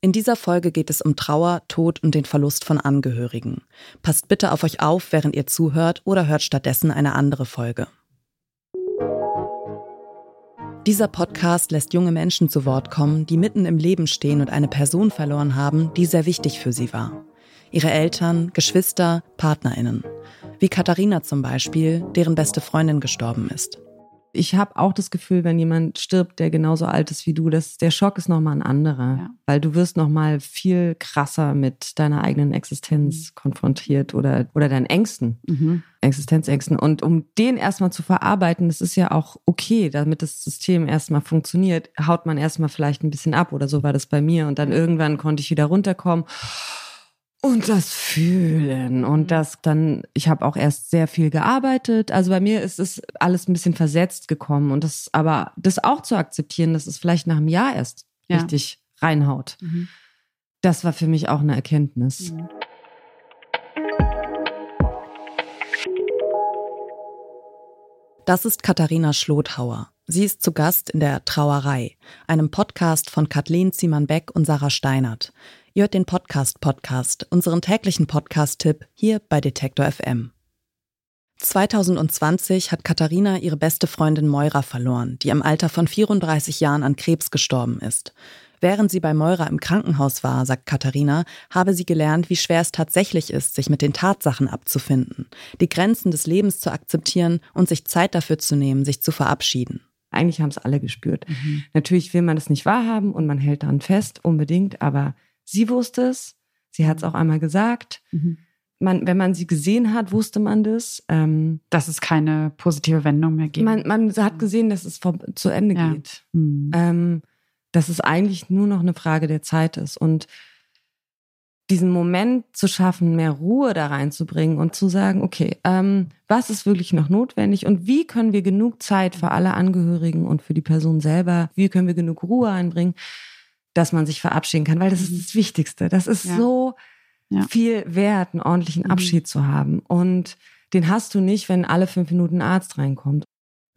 In dieser Folge geht es um Trauer, Tod und den Verlust von Angehörigen. Passt bitte auf euch auf, während ihr zuhört oder hört stattdessen eine andere Folge. Dieser Podcast lässt junge Menschen zu Wort kommen, die mitten im Leben stehen und eine Person verloren haben, die sehr wichtig für sie war. Ihre Eltern, Geschwister, Partnerinnen. Wie Katharina zum Beispiel, deren beste Freundin gestorben ist. Ich habe auch das Gefühl, wenn jemand stirbt, der genauso alt ist wie du, dass der Schock ist nochmal ein anderer. Ja. Weil du wirst nochmal viel krasser mit deiner eigenen Existenz mhm. konfrontiert oder, oder deinen Ängsten, mhm. Existenzängsten. Und um den erstmal zu verarbeiten, das ist ja auch okay, damit das System erstmal funktioniert, haut man erstmal vielleicht ein bisschen ab oder so war das bei mir. Und dann irgendwann konnte ich wieder runterkommen und das Fühlen und mhm. das dann, ich habe auch erst sehr viel gearbeitet. Also bei mir ist es alles ein bisschen versetzt gekommen und das, aber das auch zu akzeptieren, dass es vielleicht nach einem Jahr erst ja. richtig reinhaut. Mhm. Das war für mich auch eine Erkenntnis. Mhm. Das ist Katharina Schlothauer. Sie ist zu Gast in der Trauerei, einem Podcast von Kathleen Ziemann-Beck und Sarah Steinert. Ihr hört den Podcast Podcast, unseren täglichen Podcast-Tipp hier bei Detektor FM. 2020 hat Katharina ihre beste Freundin Moira verloren, die im Alter von 34 Jahren an Krebs gestorben ist. Während sie bei Moira im Krankenhaus war, sagt Katharina, habe sie gelernt, wie schwer es tatsächlich ist, sich mit den Tatsachen abzufinden, die Grenzen des Lebens zu akzeptieren und sich Zeit dafür zu nehmen, sich zu verabschieden. Eigentlich haben es alle gespürt. Mhm. Natürlich will man es nicht wahrhaben und man hält daran fest, unbedingt, aber Sie wusste es, sie hat es auch einmal gesagt. Mhm. Man, wenn man sie gesehen hat, wusste man das. Ähm, dass es keine positive Wendung mehr gibt. Man, man hat gesehen, dass es vor, zu Ende ja. geht. Mhm. Ähm, dass es eigentlich nur noch eine Frage der Zeit ist. Und diesen Moment zu schaffen, mehr Ruhe da reinzubringen und zu sagen, okay, ähm, was ist wirklich noch notwendig und wie können wir genug Zeit für alle Angehörigen und für die Person selber, wie können wir genug Ruhe einbringen, dass man sich verabschieden kann, weil das ist mhm. das Wichtigste. Das ist ja. so ja. viel wert, einen ordentlichen mhm. Abschied zu haben. Und den hast du nicht, wenn alle fünf Minuten ein Arzt reinkommt.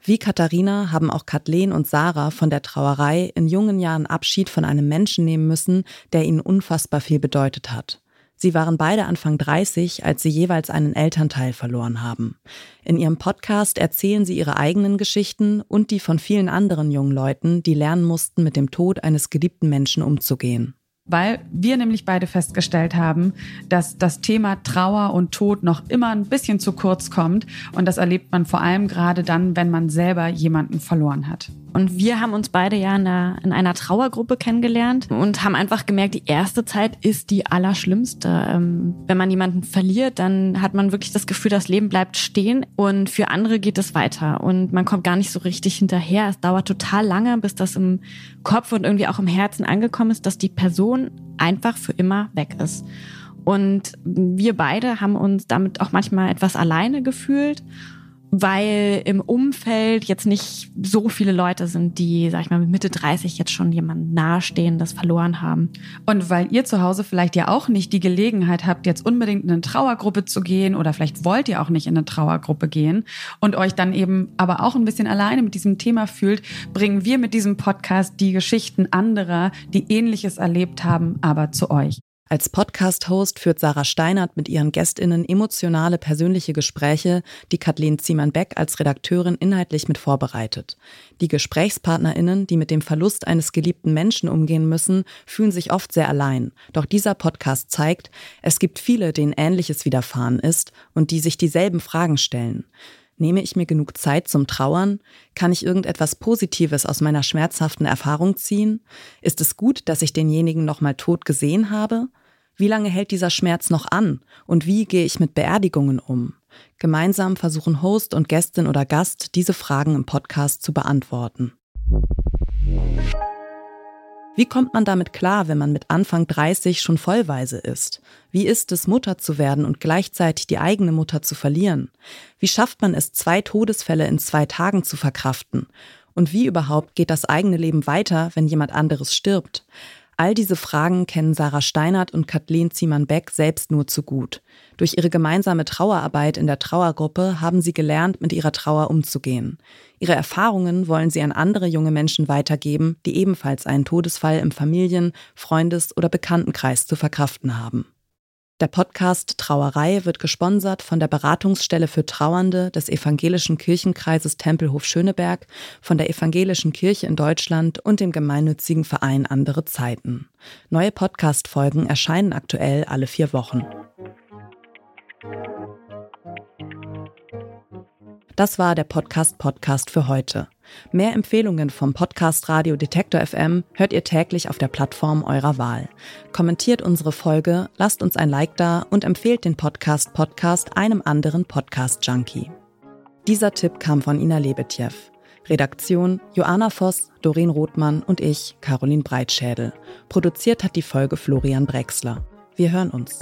Wie Katharina haben auch Kathleen und Sarah von der Trauerei in jungen Jahren Abschied von einem Menschen nehmen müssen, der ihnen unfassbar viel bedeutet hat. Sie waren beide Anfang 30, als sie jeweils einen Elternteil verloren haben. In ihrem Podcast erzählen sie ihre eigenen Geschichten und die von vielen anderen jungen Leuten, die lernen mussten, mit dem Tod eines geliebten Menschen umzugehen weil wir nämlich beide festgestellt haben, dass das Thema Trauer und Tod noch immer ein bisschen zu kurz kommt und das erlebt man vor allem gerade dann, wenn man selber jemanden verloren hat. Und wir haben uns beide ja in einer, in einer Trauergruppe kennengelernt und haben einfach gemerkt, die erste Zeit ist die allerschlimmste. Ähm, wenn man jemanden verliert, dann hat man wirklich das Gefühl, das Leben bleibt stehen und für andere geht es weiter und man kommt gar nicht so richtig hinterher. Es dauert total lange, bis das im Kopf und irgendwie auch im Herzen angekommen ist, dass die Person einfach für immer weg ist. Und wir beide haben uns damit auch manchmal etwas alleine gefühlt weil im Umfeld jetzt nicht so viele Leute sind, die, sag ich mal, mit Mitte 30 jetzt schon jemanden nahestehendes verloren haben. Und weil ihr zu Hause vielleicht ja auch nicht die Gelegenheit habt, jetzt unbedingt in eine Trauergruppe zu gehen oder vielleicht wollt ihr auch nicht in eine Trauergruppe gehen und euch dann eben aber auch ein bisschen alleine mit diesem Thema fühlt, bringen wir mit diesem Podcast die Geschichten anderer, die ähnliches erlebt haben, aber zu euch. Als Podcast-Host führt Sarah Steinert mit ihren GästInnen emotionale persönliche Gespräche, die Kathleen Ziemann-Beck als Redakteurin inhaltlich mit vorbereitet. Die GesprächspartnerInnen, die mit dem Verlust eines geliebten Menschen umgehen müssen, fühlen sich oft sehr allein. Doch dieser Podcast zeigt, es gibt viele, denen Ähnliches widerfahren ist und die sich dieselben Fragen stellen. Nehme ich mir genug Zeit zum Trauern? Kann ich irgendetwas Positives aus meiner schmerzhaften Erfahrung ziehen? Ist es gut, dass ich denjenigen nochmal tot gesehen habe? Wie lange hält dieser Schmerz noch an? Und wie gehe ich mit Beerdigungen um? Gemeinsam versuchen Host und Gästin oder Gast, diese Fragen im Podcast zu beantworten. Wie kommt man damit klar, wenn man mit Anfang 30 schon vollweise ist? Wie ist es, Mutter zu werden und gleichzeitig die eigene Mutter zu verlieren? Wie schafft man es, zwei Todesfälle in zwei Tagen zu verkraften? Und wie überhaupt geht das eigene Leben weiter, wenn jemand anderes stirbt? All diese Fragen kennen Sarah Steinert und Kathleen Ziemann-Beck selbst nur zu gut. Durch ihre gemeinsame Trauerarbeit in der Trauergruppe haben sie gelernt, mit ihrer Trauer umzugehen. Ihre Erfahrungen wollen sie an andere junge Menschen weitergeben, die ebenfalls einen Todesfall im Familien-, Freundes- oder Bekanntenkreis zu verkraften haben. Der Podcast Trauerei wird gesponsert von der Beratungsstelle für Trauernde des Evangelischen Kirchenkreises Tempelhof Schöneberg, von der Evangelischen Kirche in Deutschland und dem gemeinnützigen Verein Andere Zeiten. Neue Podcast-Folgen erscheinen aktuell alle vier Wochen. Das war der Podcast Podcast für heute. Mehr Empfehlungen vom Podcast Radio Detektor FM hört ihr täglich auf der Plattform eurer Wahl. Kommentiert unsere Folge, lasst uns ein Like da und empfehlt den Podcast Podcast einem anderen Podcast Junkie. Dieser Tipp kam von Ina Lebetjew. Redaktion Joanna Voss, Doreen Rothmann und ich, Caroline Breitschädel. Produziert hat die Folge Florian Brexler. Wir hören uns.